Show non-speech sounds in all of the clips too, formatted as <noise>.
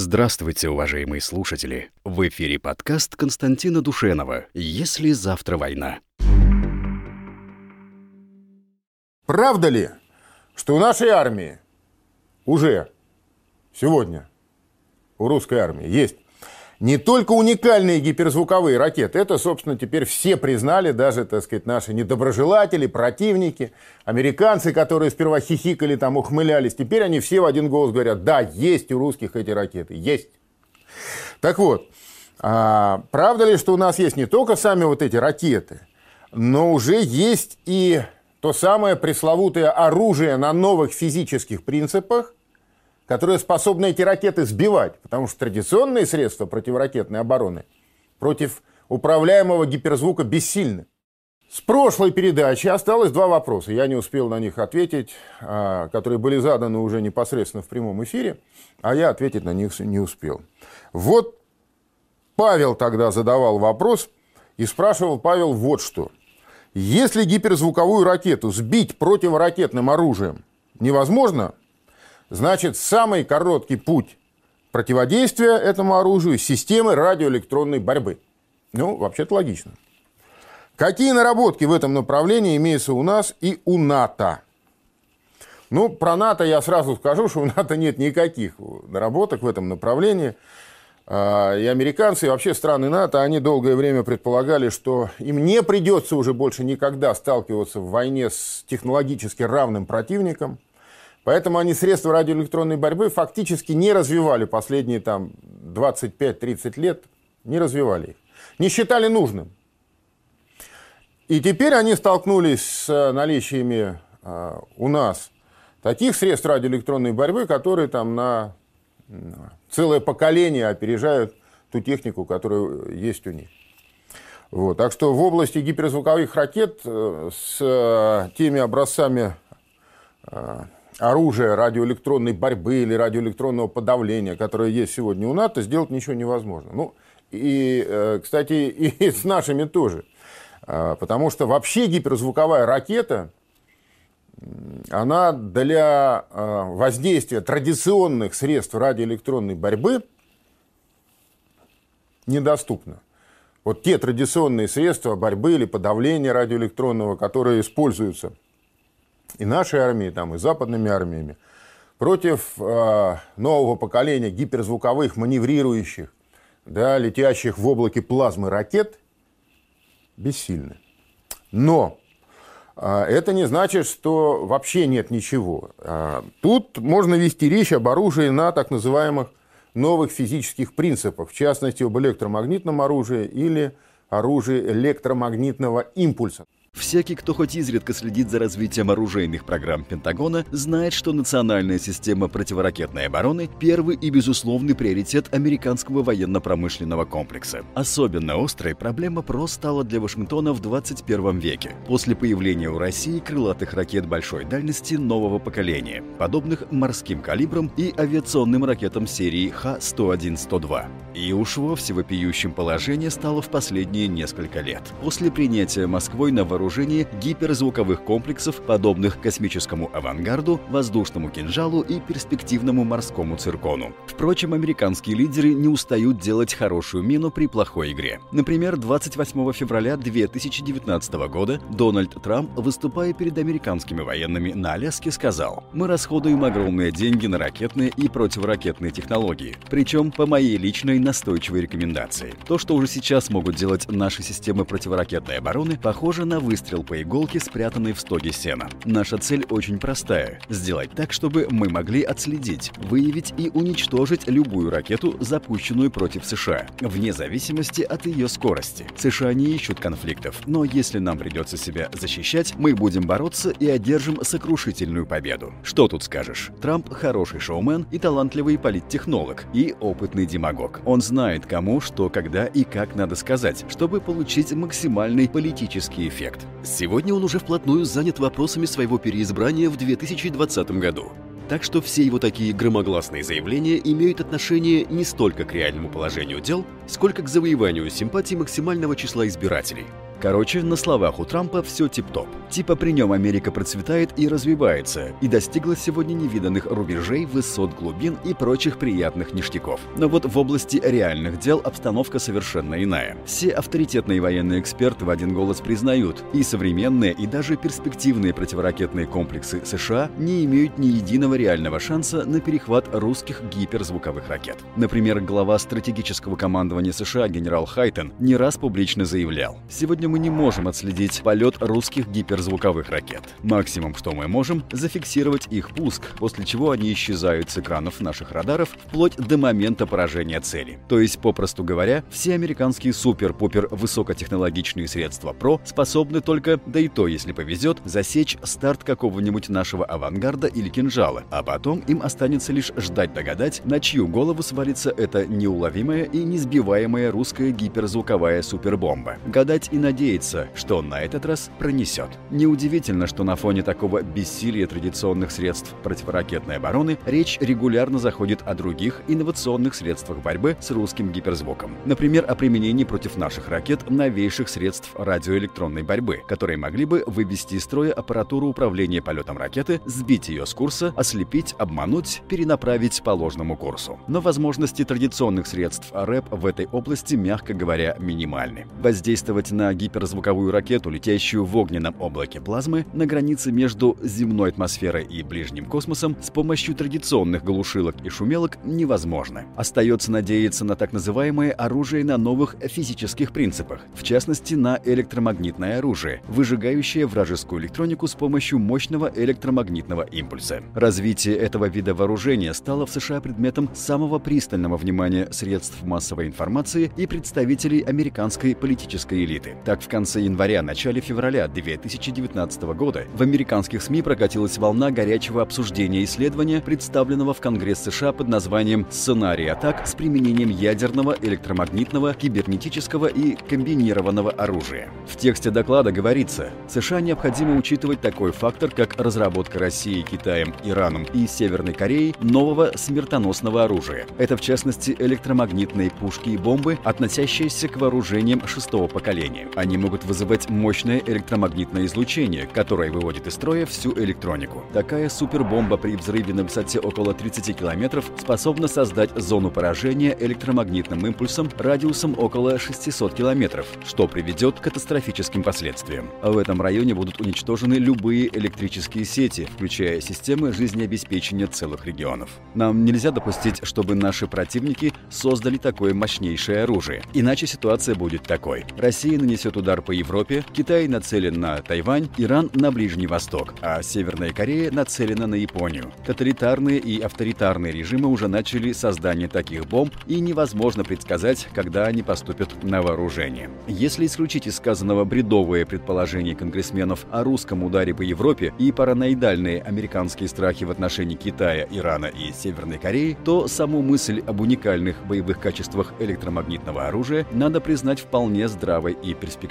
Здравствуйте, уважаемые слушатели! В эфире подкаст Константина Душенова «Если завтра война». Правда ли, что у нашей армии уже сегодня, у русской армии, есть не только уникальные гиперзвуковые ракеты, это, собственно, теперь все признали, даже, так сказать, наши недоброжелатели, противники, американцы, которые сперва хихикали, там, ухмылялись, теперь они все в один голос говорят, да, есть у русских эти ракеты, есть. Так вот, а, правда ли, что у нас есть не только сами вот эти ракеты, но уже есть и то самое пресловутое оружие на новых физических принципах, которые способны эти ракеты сбивать, потому что традиционные средства противоракетной обороны против управляемого гиперзвука бессильны. С прошлой передачи осталось два вопроса. Я не успел на них ответить, а, которые были заданы уже непосредственно в прямом эфире, а я ответить на них не успел. Вот Павел тогда задавал вопрос, и спрашивал Павел вот что. Если гиперзвуковую ракету сбить противоракетным оружием невозможно, Значит, самый короткий путь противодействия этому оружию – системы радиоэлектронной борьбы. Ну, вообще-то логично. Какие наработки в этом направлении имеются у нас и у НАТО? Ну, про НАТО я сразу скажу, что у НАТО нет никаких наработок в этом направлении. А, и американцы, и вообще страны НАТО, они долгое время предполагали, что им не придется уже больше никогда сталкиваться в войне с технологически равным противником – Поэтому они средства радиоэлектронной борьбы фактически не развивали последние там 25-30 лет, не развивали их. Не считали нужным. И теперь они столкнулись с наличиями э, у нас таких средств радиоэлектронной борьбы, которые там на целое поколение опережают ту технику, которая есть у них. Вот. Так что в области гиперзвуковых ракет э, с э, теми образцами оружия радиоэлектронной борьбы или радиоэлектронного подавления, которое есть сегодня у НАТО, сделать ничего невозможно. Ну, и, э, кстати, <laughs> и с нашими тоже. А, потому что вообще гиперзвуковая ракета, она для а, воздействия традиционных средств радиоэлектронной борьбы недоступна. Вот те традиционные средства борьбы или подавления радиоэлектронного, которые используются – и нашей армией, там, и западными армиями, против э, нового поколения гиперзвуковых маневрирующих, да, летящих в облаке плазмы ракет, бессильны. Но э, это не значит, что вообще нет ничего. Э, тут можно вести речь об оружии на так называемых новых физических принципах, в частности, об электромагнитном оружии или оружии электромагнитного импульса. Всякий, кто хоть изредка следит за развитием оружейных программ Пентагона, знает, что национальная система противоракетной обороны – первый и безусловный приоритет американского военно-промышленного комплекса. Особенно острой проблема ПРО стала для Вашингтона в 21 веке, после появления у России крылатых ракет большой дальности нового поколения, подобных морским калибрам и авиационным ракетам серии Х-101-102. И уж вовсе вопиющим положение стало в последние несколько лет. После принятия Москвой на вооружение вооружении гиперзвуковых комплексов, подобных космическому авангарду, воздушному кинжалу и перспективному морскому циркону. Впрочем, американские лидеры не устают делать хорошую мину при плохой игре. Например, 28 февраля 2019 года Дональд Трамп, выступая перед американскими военными на Аляске, сказал «Мы расходуем огромные деньги на ракетные и противоракетные технологии, причем по моей личной настойчивой рекомендации. То, что уже сейчас могут делать наши системы противоракетной обороны, похоже на выстрел по иголке, спрятанной в стоге сена. Наша цель очень простая – сделать так, чтобы мы могли отследить, выявить и уничтожить любую ракету, запущенную против США, вне зависимости от ее скорости. США не ищут конфликтов, но если нам придется себя защищать, мы будем бороться и одержим сокрушительную победу. Что тут скажешь? Трамп – хороший шоумен и талантливый политтехнолог, и опытный демагог. Он знает, кому, что, когда и как надо сказать, чтобы получить максимальный политический эффект. Сегодня он уже вплотную занят вопросами своего переизбрания в 2020 году. Так что все его такие громогласные заявления имеют отношение не столько к реальному положению дел, сколько к завоеванию симпатий максимального числа избирателей. Короче, на словах у Трампа все тип-топ. Типа при нем Америка процветает и развивается, и достигла сегодня невиданных рубежей, высот глубин и прочих приятных ништяков. Но вот в области реальных дел обстановка совершенно иная. Все авторитетные военные эксперты в один голос признают, и современные, и даже перспективные противоракетные комплексы США не имеют ни единого реального шанса на перехват русских гиперзвуковых ракет. Например, глава стратегического командования США генерал Хайтен не раз публично заявлял, «Сегодня мы не можем отследить полет русских гиперзвуковых ракет. Максимум, что мы можем, зафиксировать их пуск, после чего они исчезают с экранов наших радаров вплоть до момента поражения цели. То есть, попросту говоря, все американские супер-пупер высокотехнологичные средства ПРО способны только, да и то, если повезет, засечь старт какого-нибудь нашего авангарда или кинжала, а потом им останется лишь ждать догадать, на чью голову свалится эта неуловимая и несбиваемая русская гиперзвуковая супербомба. Гадать и надеяться, что на этот раз пронесет. Неудивительно, что на фоне такого бессилия традиционных средств противоракетной обороны речь регулярно заходит о других инновационных средствах борьбы с русским гиперзвуком. Например, о применении против наших ракет новейших средств радиоэлектронной борьбы, которые могли бы вывести из строя аппаратуру управления полетом ракеты, сбить ее с курса, ослепить, обмануть, перенаправить по ложному курсу. Но возможности традиционных средств РЭП в этой области, мягко говоря, минимальны. Воздействовать на гиперзвуковую ракету, летящую в огненном облаке плазмы, на границе между земной атмосферой и ближним космосом с помощью традиционных глушилок и шумелок невозможно. Остается надеяться на так называемое оружие на новых физических принципах, в частности на электромагнитное оружие, выжигающее вражескую электронику с помощью мощного электромагнитного импульса. Развитие этого вида вооружения стало в США предметом самого пристального внимания средств массовой информации и представителей американской политической элиты. Так, в конце января-начале февраля 2019 года в американских СМИ прокатилась волна горячего обсуждения исследования, представленного в Конгресс США под названием «Сценарий атак с применением ядерного, электромагнитного, кибернетического и комбинированного оружия». В тексте доклада говорится, США необходимо учитывать такой фактор, как разработка Россией, Китаем, Ираном и Северной Кореей нового смертоносного оружия. Это, в частности, электромагнитные пушки и бомбы, относящиеся к вооружениям шестого поколения. Они могут вызывать мощное электромагнитное излучение, которое выводит из строя всю электронику. Такая супербомба при взрыве на высоте около 30 километров способна создать зону поражения электромагнитным импульсом радиусом около 600 километров, что приведет к катастрофическим последствиям. В этом районе будут уничтожены любые электрические сети, включая системы жизнеобеспечения целых регионов. Нам нельзя допустить, чтобы наши противники создали такое мощнейшее оружие. Иначе ситуация будет такой. Россия нанесет удар по Европе, Китай нацелен на Тайвань, Иран на Ближний Восток, а Северная Корея нацелена на Японию. Тоталитарные и авторитарные режимы уже начали создание таких бомб, и невозможно предсказать, когда они поступят на вооружение. Если исключить из сказанного бредовые предположения конгрессменов о русском ударе по Европе и параноидальные американские страхи в отношении Китая, Ирана и Северной Кореи, то саму мысль об уникальных боевых качествах электромагнитного оружия надо признать вполне здравой и перспективной.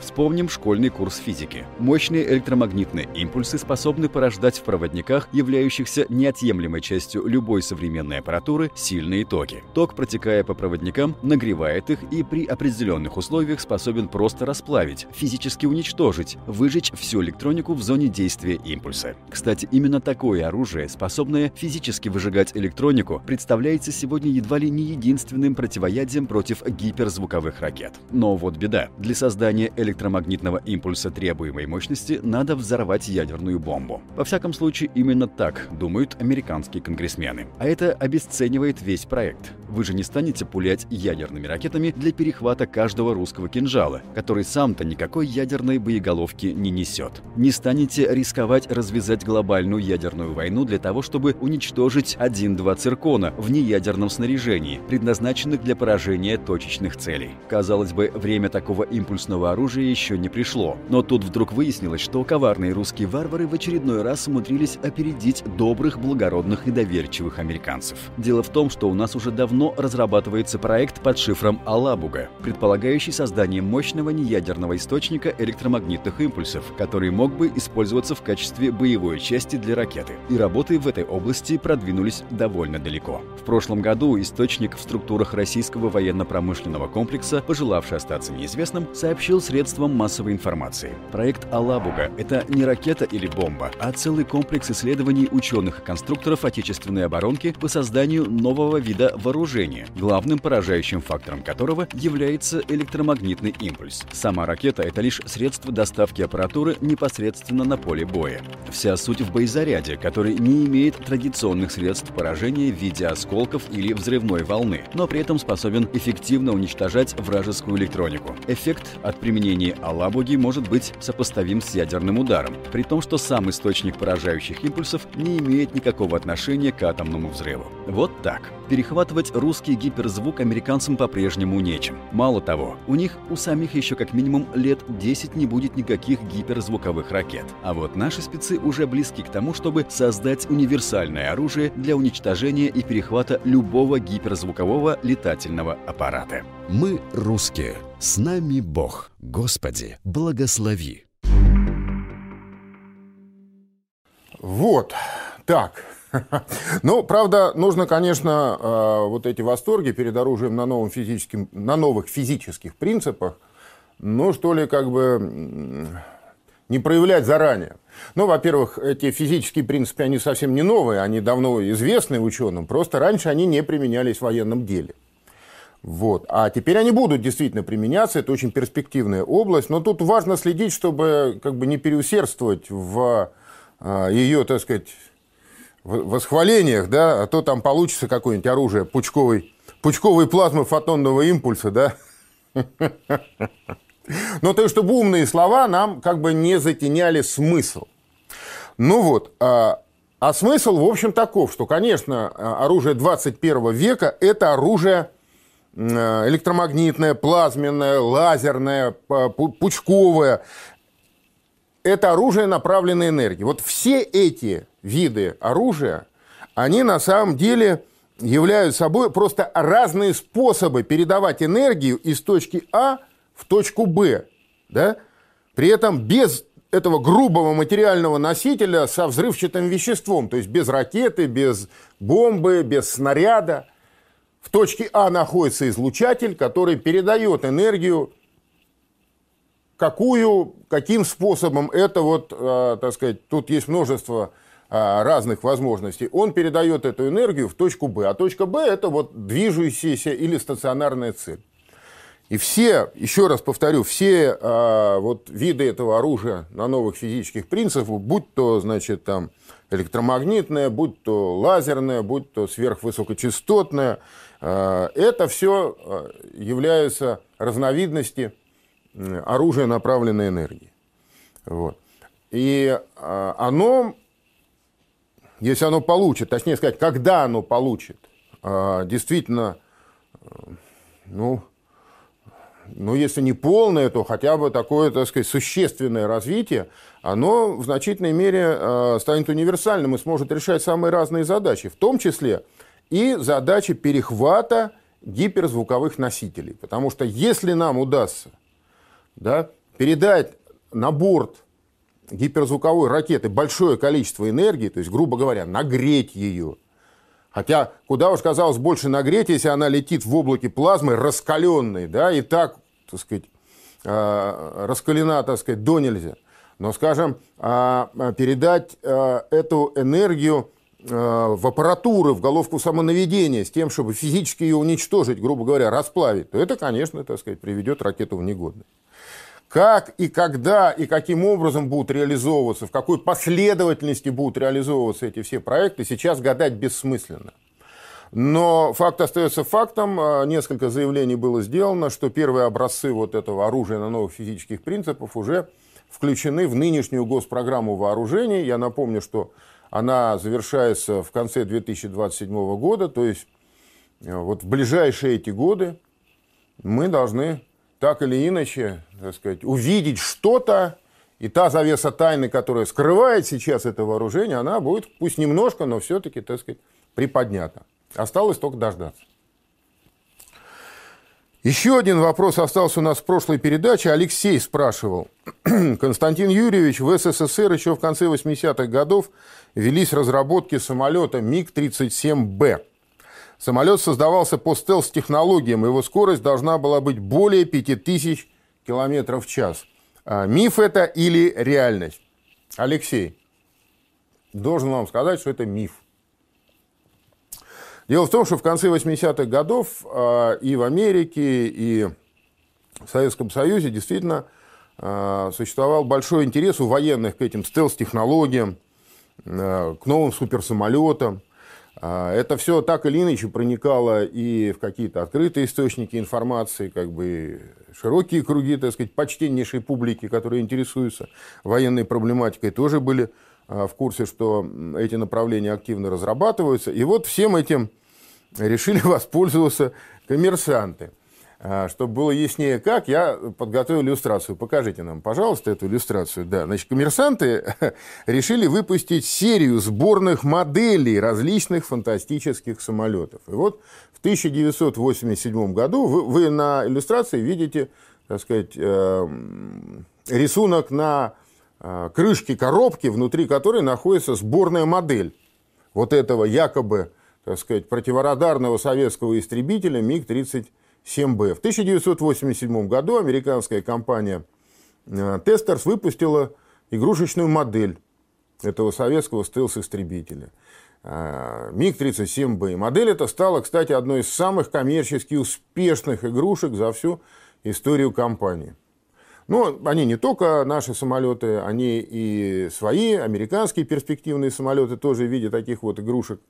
Вспомним школьный курс физики. Мощные электромагнитные импульсы способны порождать в проводниках, являющихся неотъемлемой частью любой современной аппаратуры, сильные токи. Ток, протекая по проводникам, нагревает их и при определенных условиях способен просто расплавить, физически уничтожить, выжечь всю электронику в зоне действия импульса. Кстати, именно такое оружие, способное физически выжигать электронику, представляется сегодня едва ли не единственным противоядием против гиперзвуковых ракет. Но вот беда. Для создания электромагнитного импульса требуемой мощности надо взорвать ядерную бомбу. Во всяком случае, именно так думают американские конгрессмены. А это обесценивает весь проект. Вы же не станете пулять ядерными ракетами для перехвата каждого русского кинжала, который сам-то никакой ядерной боеголовки не несет. Не станете рисковать развязать глобальную ядерную войну для того, чтобы уничтожить один-два циркона в неядерном снаряжении, предназначенных для поражения точечных целей. Казалось бы, время такого импульсного оружия еще не пришло. Но тут вдруг выяснилось, что коварные русские варвары в очередной раз умудрились опередить добрых, благородных и доверчивых американцев. Дело в том, что у нас уже давно разрабатывается проект под шифром «Алабуга», предполагающий создание мощного неядерного источника электромагнитных импульсов, который мог бы использоваться в качестве боевой части для ракеты. И работы в этой области продвинулись довольно далеко. В прошлом году источник в структурах российского военно-промышленного комплекса, пожелавший остаться неизвестным, сообщил средствам массовой информации. Проект «Алабуга» — это не ракета или бомба, а целый комплекс исследований ученых и конструкторов отечественной оборонки по созданию нового вида вооружения, главным поражающим фактором которого является электромагнитный импульс. Сама ракета — это лишь средство доставки аппаратуры непосредственно на поле боя. Вся суть в боезаряде, который не имеет традиционных средств поражения в виде осколков или взрывной волны, но при этом способен эффективно уничтожать вражескую электронику. Эффект от применения Алабуги может быть сопоставим с ядерным ударом, при том, что сам источник поражающих импульсов не имеет никакого отношения к атомному взрыву. Вот так. Перехватывать русский гиперзвук американцам по-прежнему нечем. Мало того, у них у самих еще как минимум лет 10 не будет никаких гиперзвуковых ракет. А вот наши спецы уже близки к тому, чтобы создать универсальное оружие для уничтожения и перехвата любого гиперзвукового летательного аппарата. Мы русские. С нами Бог. Господи, благослови. Вот. Так. <laughs> Ну, правда, нужно, конечно, э, вот эти восторги перед оружием на, новом физическим, на новых физических принципах, ну, что ли, как бы не проявлять заранее. Ну, во-первых, эти физические принципы, они совсем не новые, они давно известны ученым, просто раньше они не применялись в военном деле. Вот. А теперь они будут действительно применяться, это очень перспективная область, но тут важно следить, чтобы как бы не переусердствовать в э, ее, так сказать, восхвалениях, да, а то там получится какое-нибудь оружие пучковой, пучковой плазмы фотонного импульса, да. <laughs> Но то, чтобы умные слова нам как бы не затеняли смысл. Ну вот, а, а смысл, в общем, таков, что, конечно, оружие 21 века – это оружие электромагнитное, плазменное, лазерное, пучковое. Это оружие направленной энергии. Вот все эти виды оружия, они на самом деле являются собой просто разные способы передавать энергию из точки А в точку Б. Да? При этом без этого грубого материального носителя со взрывчатым веществом, то есть без ракеты, без бомбы, без снаряда. В точке А находится излучатель, который передает энергию какую, каким способом это вот, э, так сказать, тут есть множество а, разных возможностей, он передает эту энергию в точку Б. А точка Б – это вот движущаяся или стационарная цель. И все, еще раз повторю, все а, вот виды этого оружия на новых физических принципах, будь то, значит, там электромагнитное, будь то лазерное, будь то сверхвысокочастотное, а, это все а, являются разновидности оружия направленной энергии. Вот. И а, оно если оно получит, точнее сказать, когда оно получит, а, действительно, э, ну, ну, если не полное, то хотя бы такое, так сказать, существенное развитие, оно в значительной мере э, станет универсальным и сможет решать самые разные задачи, в том числе и задачи перехвата гиперзвуковых носителей. Потому что если нам удастся да, передать на борт гиперзвуковой ракеты большое количество энергии, то есть, грубо говоря, нагреть ее. Хотя, куда уж казалось больше нагреть, если она летит в облаке плазмы раскаленной, да, и так, так сказать, а, раскалена, так сказать, до нельзя. Но, скажем, а, передать а, эту энергию в аппаратуры, в головку самонаведения, с тем, чтобы физически ее уничтожить, грубо говоря, расплавить, то это, конечно, так сказать, приведет ракету в негодность. Как и когда и каким образом будут реализовываться, в какой последовательности будут реализовываться эти все проекты, сейчас гадать бессмысленно. Но факт остается фактом. А, несколько заявлений было сделано, что первые образцы вот этого оружия на новых физических принципах уже включены в нынешнюю госпрограмму вооружений. Я напомню, что она завершается в конце 2027 года, то есть э, вот в ближайшие эти годы мы должны так или иначе, так сказать, увидеть что-то, и та завеса тайны, которая скрывает сейчас это вооружение, она будет, пусть немножко, но все-таки, так сказать, приподнята. Осталось только дождаться. Еще один вопрос остался у нас в прошлой передаче. Алексей спрашивал. <clears throat> Константин Юрьевич, в СССР еще в конце 80-х годов велись разработки самолета МиГ-37Б. Самолет создавался по стелс-технологиям, его скорость должна была быть более 5000 километров в час. А, миф это или реальность? Алексей, должен вам сказать, что это миф. Дело в том, что в конце 80-х годов а, и в Америке, и в Советском Союзе действительно а, существовал большой интерес у военных к этим стелс-технологиям, к новым суперсамолетам. Это все так или иначе проникало и в какие-то открытые источники информации, как бы широкие круги, так сказать, почтеннейшей публики, которые интересуются военной проблематикой, тоже были а, в курсе, что эти направления активно разрабатываются. И вот всем этим решили <laughs> воспользоваться коммерсанты. А, чтобы было яснее как, я подготовил иллюстрацию. Покажите нам, пожалуйста, эту иллюстрацию. Да, значит, коммерсанты <laughs> решили выпустить серию сборных моделей различных фантастических самолетов. И вот в 1987 году вы, вы на иллюстрации видите, так сказать, э, рисунок на крышки коробки, внутри которой находится сборная модель вот этого якобы, так сказать, противорадарного советского истребителя МиГ-37Б. В 1987 году американская компания Testors выпустила игрушечную модель этого советского стелс-истребителя. А, МиГ-37Б. Модель эта стала, кстати, одной из самых коммерчески успешных игрушек за всю историю компании. Но они не только наши самолеты, они и свои, американские перспективные самолеты тоже в виде таких вот игрушек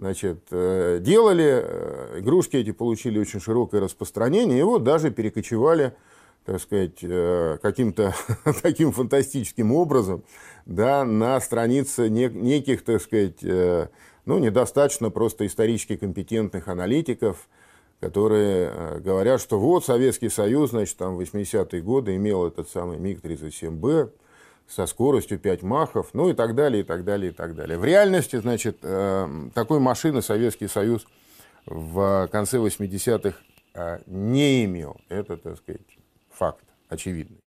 значит, э, делали. Э, игрушки эти получили очень широкое распространение, и вот даже перекочевали так сказать, э, каким-то <laughs> таким фантастическим образом да, на странице неких, так сказать, ну, недостаточно просто исторически компетентных аналитиков, которые э, говорят, что вот Советский Союз, значит, там в 80-е годы имел этот самый МиГ-37Б со скоростью 5 махов, ну и так далее, и так далее, и так далее. В реальности, значит, э, такой машины Советский Союз в конце 80-х э, не имел. Это, так сказать, факт очевидный.